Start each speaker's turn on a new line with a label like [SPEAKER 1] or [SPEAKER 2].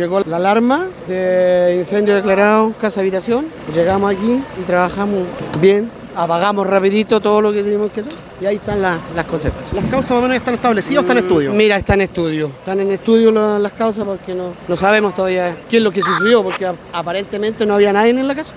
[SPEAKER 1] Llegó la alarma de incendio declarado casa habitación. Llegamos aquí y trabajamos bien. Apagamos rapidito todo lo que teníamos que hacer y ahí están las, las consecuencias.
[SPEAKER 2] ¿Las causas más o menos están establecidas o están en mm, estudio?
[SPEAKER 1] Mira, están en estudio. Están en estudio las causas porque no, no sabemos todavía qué es lo que sucedió porque aparentemente no había nadie en la casa.